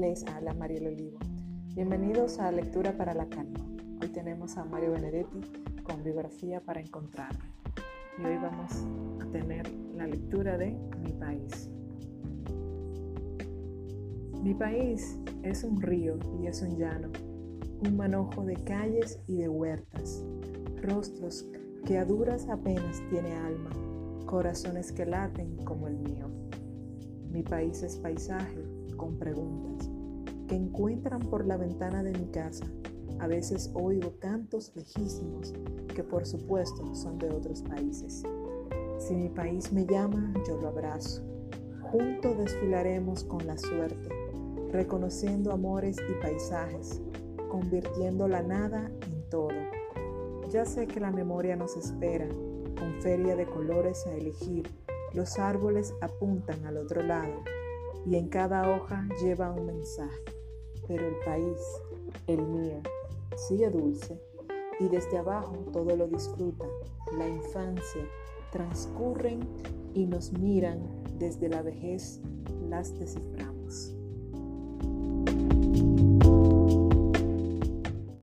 es Ala Mariel Olivo. Bienvenidos a Lectura para la Calma. Hoy tenemos a Mario Benedetti con Biografía para Encontrarme. Y hoy vamos a tener la lectura de Mi País. Mi país es un río y es un llano, un manojo de calles y de huertas, rostros que a duras apenas tiene alma, corazones que laten como el mío. Mi país es paisaje con preguntas que encuentran por la ventana de mi casa. A veces oigo cantos lejísimos que por supuesto son de otros países. Si mi país me llama, yo lo abrazo. Juntos desfilaremos con la suerte, reconociendo amores y paisajes, convirtiendo la nada en todo. Ya sé que la memoria nos espera, con feria de colores a elegir. Los árboles apuntan al otro lado y en cada hoja lleva un mensaje. Pero el país, el mío, sigue dulce y desde abajo todo lo disfruta. La infancia transcurren y nos miran desde la vejez, las desciframos.